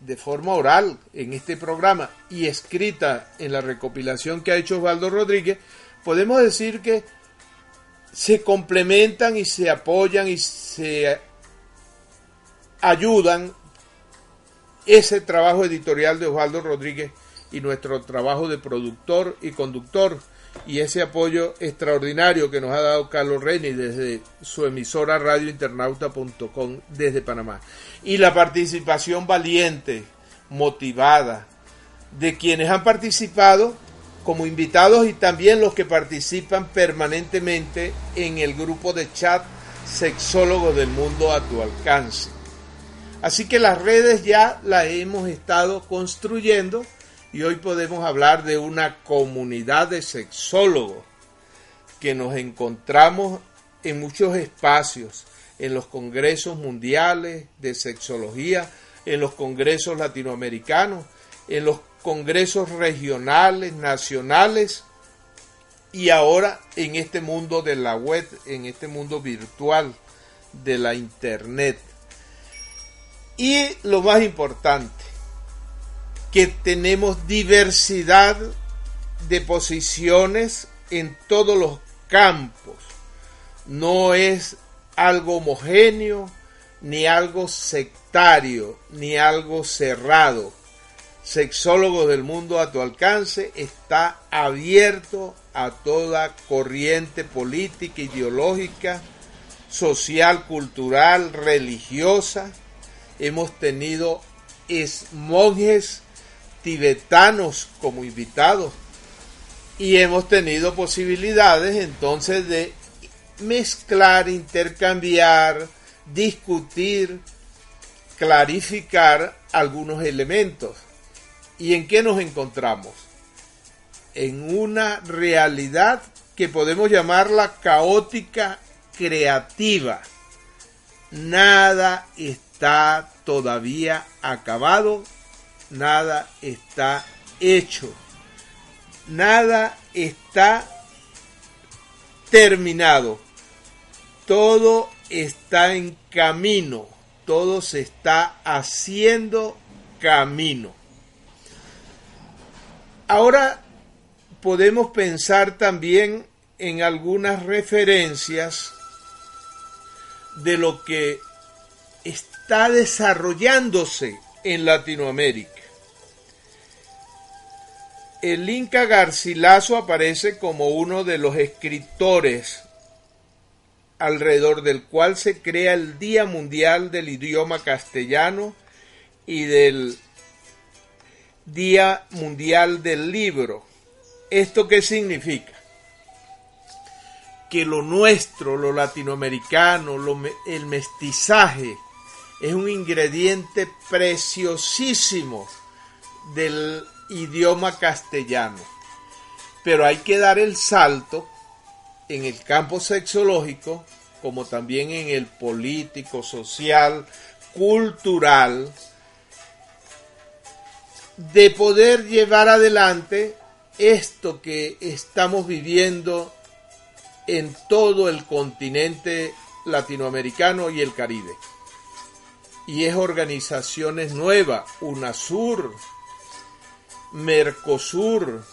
de forma oral en este programa y escrita en la recopilación que ha hecho Osvaldo Rodríguez, podemos decir que se complementan y se apoyan y se ayudan ese trabajo editorial de Osvaldo Rodríguez y nuestro trabajo de productor y conductor y ese apoyo extraordinario que nos ha dado Carlos Reni desde su emisora radiointernauta.com desde Panamá. Y la participación valiente, motivada, de quienes han participado como invitados y también los que participan permanentemente en el grupo de chat Sexólogos del Mundo a tu alcance. Así que las redes ya las hemos estado construyendo y hoy podemos hablar de una comunidad de sexólogos que nos encontramos en muchos espacios, en los congresos mundiales de sexología, en los congresos latinoamericanos, en los congresos regionales, nacionales y ahora en este mundo de la web, en este mundo virtual de la internet. Y lo más importante, que tenemos diversidad de posiciones en todos los campos. No es algo homogéneo, ni algo sectario, ni algo cerrado. Sexólogo del mundo a tu alcance está abierto a toda corriente política, ideológica, social, cultural, religiosa. Hemos tenido monjes tibetanos como invitados y hemos tenido posibilidades entonces de mezclar, intercambiar, discutir, clarificar algunos elementos. ¿Y en qué nos encontramos? En una realidad que podemos llamarla caótica creativa. Nada está todavía acabado nada está hecho, nada está terminado, todo está en camino, todo se está haciendo camino. Ahora podemos pensar también en algunas referencias de lo que está desarrollándose en Latinoamérica. El Inca Garcilaso aparece como uno de los escritores alrededor del cual se crea el Día Mundial del Idioma Castellano y del Día Mundial del Libro. ¿Esto qué significa? Que lo nuestro, lo latinoamericano, el mestizaje, es un ingrediente preciosísimo del idioma castellano. Pero hay que dar el salto en el campo sexológico, como también en el político, social, cultural, de poder llevar adelante esto que estamos viviendo en todo el continente latinoamericano y el Caribe. Y es organizaciones nuevas, UNASUR, Mercosur,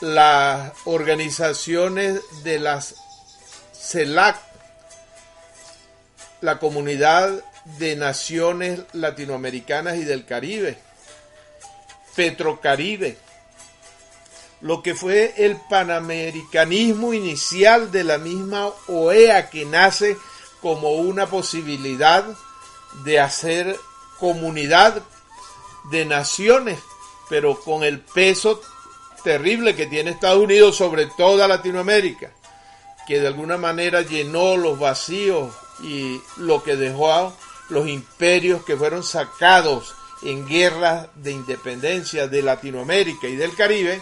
las organizaciones de las CELAC, la Comunidad de Naciones Latinoamericanas y del Caribe, Petrocaribe, lo que fue el panamericanismo inicial de la misma OEA que nace como una posibilidad de hacer comunidad de naciones pero con el peso terrible que tiene Estados Unidos sobre toda Latinoamérica, que de alguna manera llenó los vacíos y lo que dejó a los imperios que fueron sacados en guerras de independencia de Latinoamérica y del Caribe,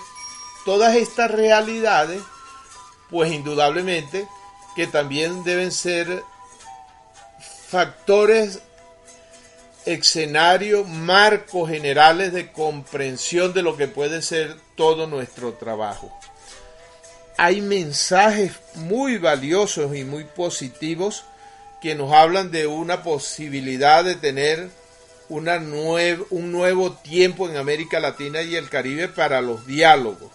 todas estas realidades, pues indudablemente que también deben ser factores escenario, marcos generales de comprensión de lo que puede ser todo nuestro trabajo. Hay mensajes muy valiosos y muy positivos que nos hablan de una posibilidad de tener una un nuevo tiempo en América Latina y el Caribe para los diálogos.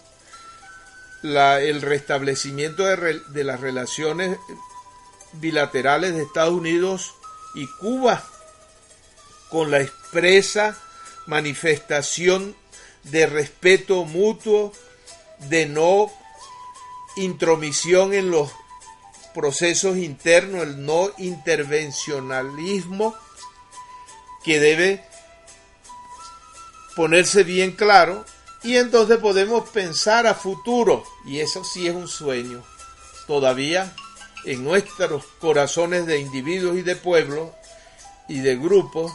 el restablecimiento de, de las relaciones bilaterales de Estados Unidos y Cuba con la expresa manifestación de respeto mutuo, de no intromisión en los procesos internos, el no intervencionalismo que debe ponerse bien claro y entonces podemos pensar a futuro y eso sí es un sueño todavía en nuestros corazones de individuos y de pueblos y de grupos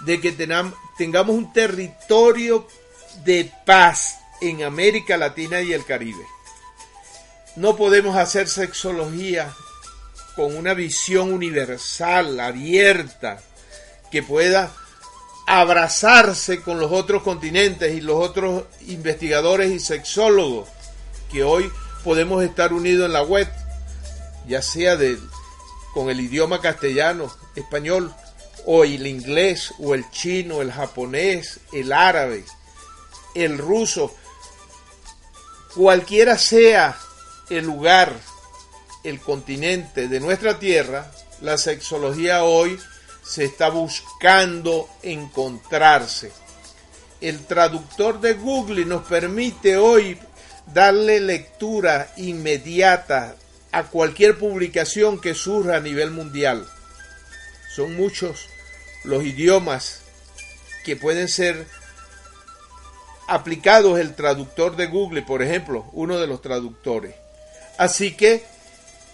de que tengamos un territorio de paz en América Latina y el Caribe. No podemos hacer sexología con una visión universal, abierta, que pueda abrazarse con los otros continentes y los otros investigadores y sexólogos que hoy podemos estar unidos en la web, ya sea de, con el idioma castellano, español, o el inglés, o el chino, el japonés, el árabe, el ruso, cualquiera sea el lugar, el continente de nuestra tierra, la sexología hoy se está buscando encontrarse. El traductor de Google nos permite hoy darle lectura inmediata a cualquier publicación que surja a nivel mundial. Son muchos los idiomas que pueden ser aplicados el traductor de Google, por ejemplo, uno de los traductores. Así que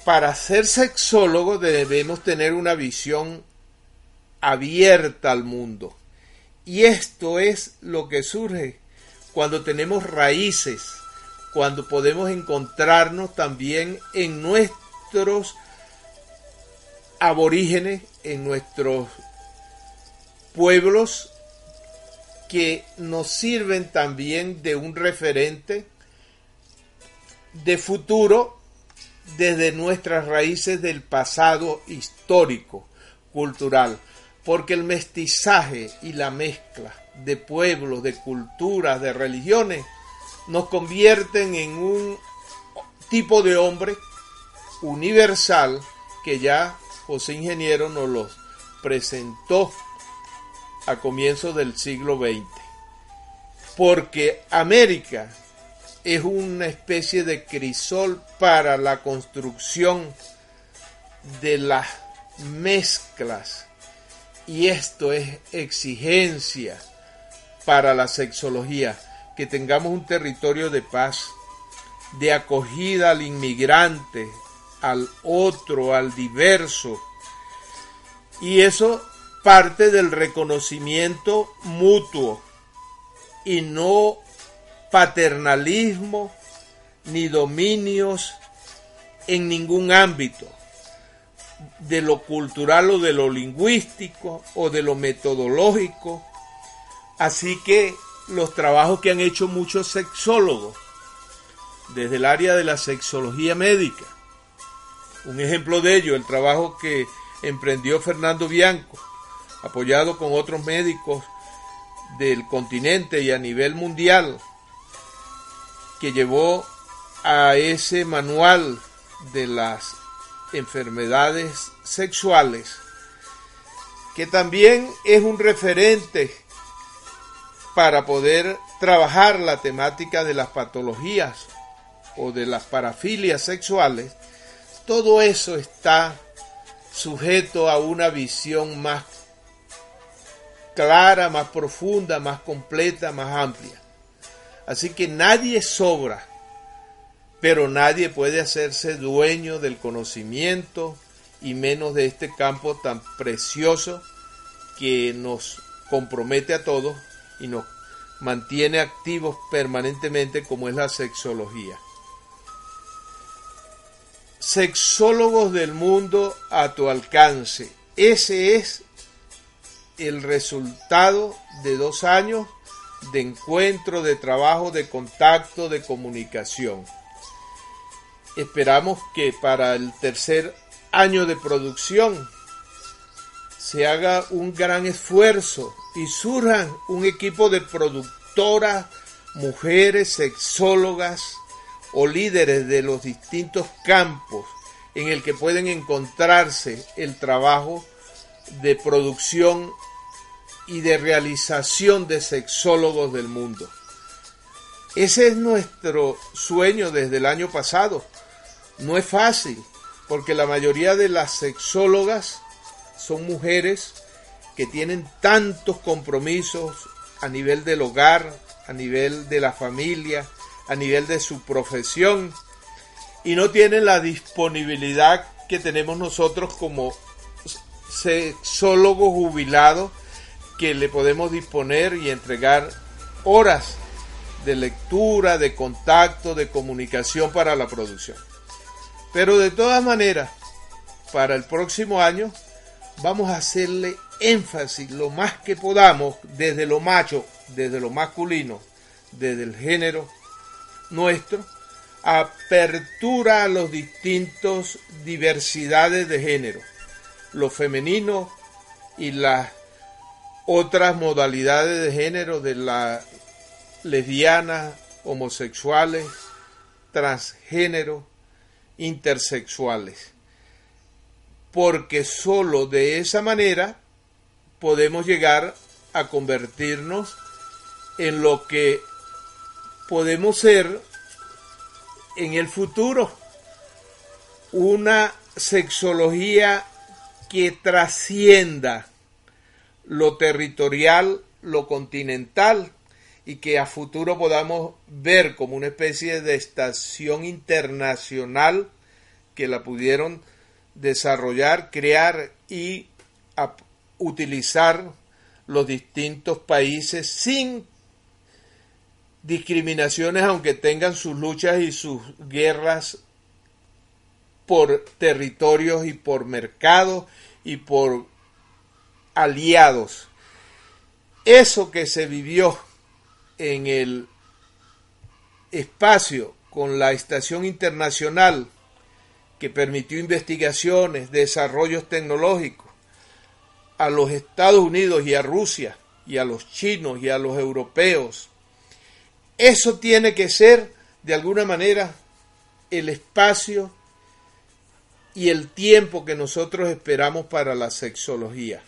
para ser sexólogo debemos tener una visión abierta al mundo. Y esto es lo que surge cuando tenemos raíces, cuando podemos encontrarnos también en nuestros aborígenes, en nuestros pueblos que nos sirven también de un referente de futuro desde nuestras raíces del pasado histórico, cultural, porque el mestizaje y la mezcla de pueblos, de culturas, de religiones, nos convierten en un tipo de hombre universal que ya José Ingeniero nos los presentó a comienzos del siglo XX. Porque América es una especie de crisol para la construcción de las mezclas. Y esto es exigencia para la sexología, que tengamos un territorio de paz, de acogida al inmigrante, al otro, al diverso. Y eso parte del reconocimiento mutuo y no paternalismo ni dominios en ningún ámbito de lo cultural o de lo lingüístico o de lo metodológico. Así que los trabajos que han hecho muchos sexólogos desde el área de la sexología médica. Un ejemplo de ello, el trabajo que emprendió Fernando Bianco, apoyado con otros médicos del continente y a nivel mundial, que llevó a ese manual de las enfermedades sexuales, que también es un referente para poder trabajar la temática de las patologías o de las parafilias sexuales, todo eso está sujeto a una visión más clara, más profunda, más completa, más amplia. Así que nadie sobra pero nadie puede hacerse dueño del conocimiento y menos de este campo tan precioso que nos compromete a todos y nos mantiene activos permanentemente como es la sexología. Sexólogos del mundo a tu alcance. Ese es el resultado de dos años de encuentro, de trabajo, de contacto, de comunicación. Esperamos que para el tercer año de producción se haga un gran esfuerzo y surjan un equipo de productoras, mujeres, sexólogas o líderes de los distintos campos en el que pueden encontrarse el trabajo de producción y de realización de sexólogos del mundo. Ese es nuestro sueño desde el año pasado. No es fácil, porque la mayoría de las sexólogas son mujeres que tienen tantos compromisos a nivel del hogar, a nivel de la familia, a nivel de su profesión, y no tienen la disponibilidad que tenemos nosotros como sexólogos jubilados que le podemos disponer y entregar horas de lectura, de contacto, de comunicación para la producción. Pero de todas maneras, para el próximo año vamos a hacerle énfasis lo más que podamos desde lo macho, desde lo masculino, desde el género nuestro, apertura a los distintos diversidades de género, lo femenino y las otras modalidades de género de la lesbiana, homosexuales, transgénero, intersexuales. Porque sólo de esa manera podemos llegar a convertirnos en lo que podemos ser en el futuro. Una sexología que trascienda lo territorial, lo continental y que a futuro podamos ver como una especie de estación internacional que la pudieron desarrollar, crear y utilizar los distintos países sin discriminaciones, aunque tengan sus luchas y sus guerras por territorios y por mercados y por aliados. Eso que se vivió en el espacio con la Estación Internacional que permitió investigaciones, desarrollos tecnológicos a los Estados Unidos y a Rusia y a los chinos y a los europeos eso tiene que ser, de alguna manera, el espacio y el tiempo que nosotros esperamos para la sexología.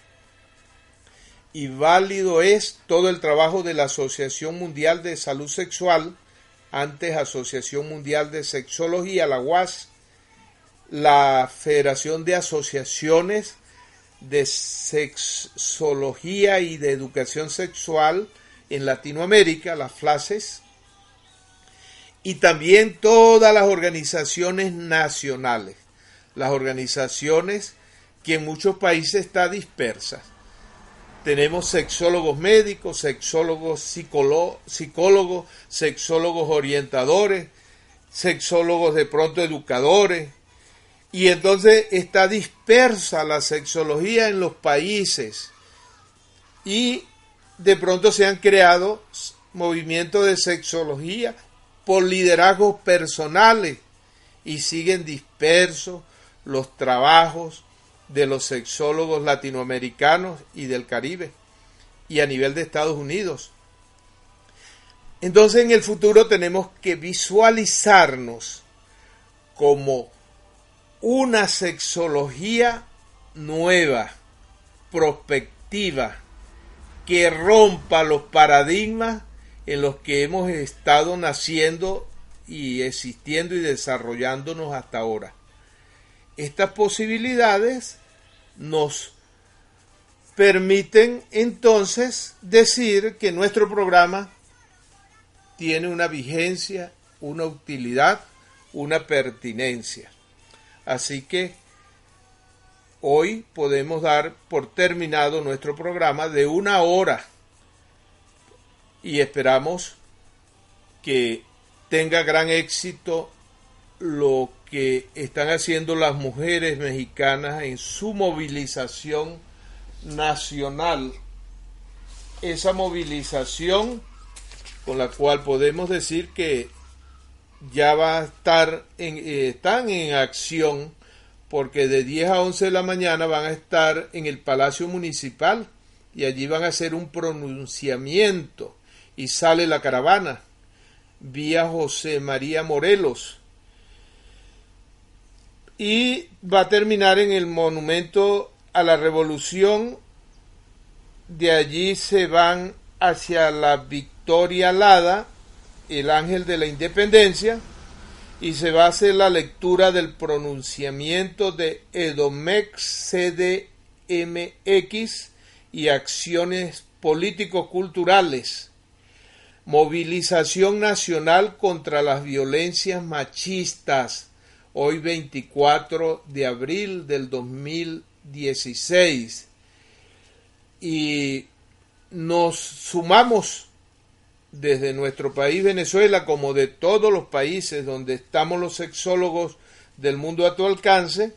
Y válido es todo el trabajo de la Asociación Mundial de Salud Sexual, antes Asociación Mundial de Sexología, la UAS, la Federación de Asociaciones de Sexología y de Educación Sexual en Latinoamérica, las FLACES, y también todas las organizaciones nacionales, las organizaciones que en muchos países está dispersas. Tenemos sexólogos médicos, sexólogos psicólogos, sexólogos orientadores, sexólogos de pronto educadores, y entonces está dispersa la sexología en los países. Y de pronto se han creado movimientos de sexología por liderazgos personales. Y siguen dispersos los trabajos de los sexólogos latinoamericanos y del Caribe y a nivel de Estados Unidos. Entonces en el futuro tenemos que visualizarnos como una sexología nueva, prospectiva, que rompa los paradigmas en los que hemos estado naciendo y existiendo y desarrollándonos hasta ahora. Estas posibilidades nos permiten entonces decir que nuestro programa tiene una vigencia, una utilidad, una pertinencia. Así que hoy podemos dar por terminado nuestro programa de una hora y esperamos que tenga gran éxito lo que están haciendo las mujeres mexicanas en su movilización nacional. Esa movilización con la cual podemos decir que ya va a estar en, eh, están en acción porque de 10 a 11 de la mañana van a estar en el Palacio Municipal y allí van a hacer un pronunciamiento y sale la caravana vía José María Morelos y va a terminar en el monumento a la revolución de allí se van hacia la Victoria Alada el ángel de la independencia y se va a hacer la lectura del pronunciamiento de Edomex CDMX y acciones político-culturales. Movilización nacional contra las violencias machistas, hoy 24 de abril del 2016. Y nos sumamos desde nuestro país Venezuela como de todos los países donde estamos los sexólogos del mundo a tu alcance,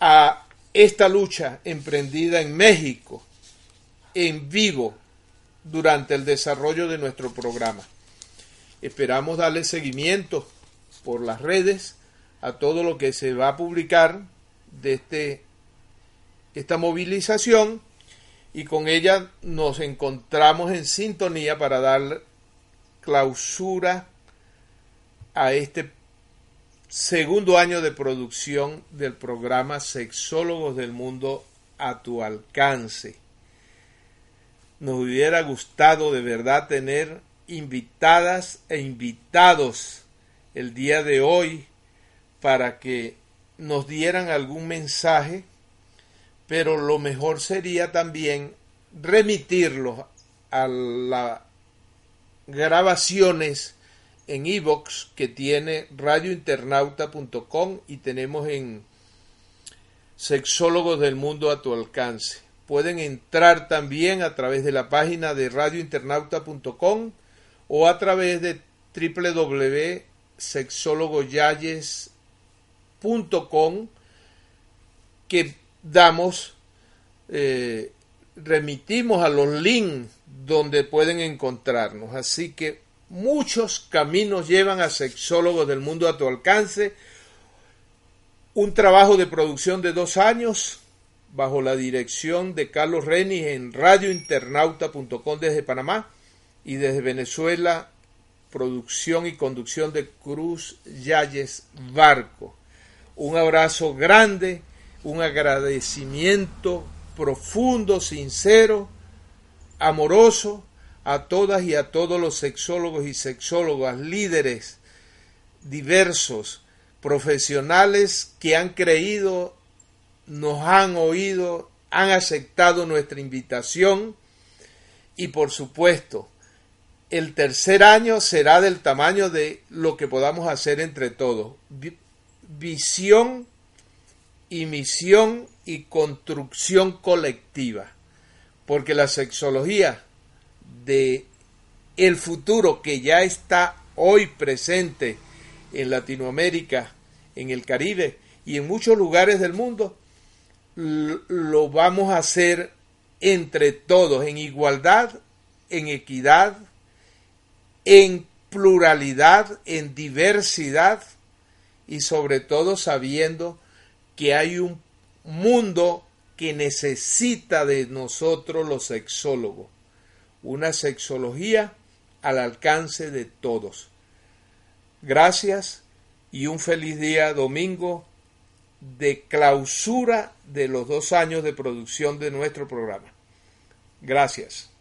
a esta lucha emprendida en México, en vivo, durante el desarrollo de nuestro programa. Esperamos darle seguimiento por las redes a todo lo que se va a publicar de este, esta movilización y con ella nos encontramos en sintonía para dar clausura a este segundo año de producción del programa Sexólogos del Mundo a tu alcance. Nos hubiera gustado de verdad tener invitadas e invitados el día de hoy para que nos dieran algún mensaje pero lo mejor sería también remitirlos a las grabaciones en iVox que tiene radiointernauta.com y tenemos en Sexólogos del Mundo a tu alcance. Pueden entrar también a través de la página de radiointernauta.com o a través de que damos, eh, remitimos a los links donde pueden encontrarnos. Así que muchos caminos llevan a sexólogos del mundo a tu alcance. Un trabajo de producción de dos años bajo la dirección de Carlos Reni en radiointernauta.com desde Panamá y desde Venezuela producción y conducción de Cruz Yalles Barco. Un abrazo grande, un agradecimiento profundo, sincero, amoroso a todas y a todos los sexólogos y sexólogas, líderes diversos, profesionales que han creído, nos han oído, han aceptado nuestra invitación y por supuesto el tercer año será del tamaño de lo que podamos hacer entre todos. Visión y misión y construcción colectiva. Porque la sexología de el futuro que ya está hoy presente en Latinoamérica, en el Caribe y en muchos lugares del mundo, lo vamos a hacer entre todos, en igualdad, en equidad, en pluralidad, en diversidad y sobre todo sabiendo que hay un mundo que necesita de nosotros los sexólogos, una sexología al alcance de todos. Gracias y un feliz día domingo de clausura de los dos años de producción de nuestro programa. Gracias.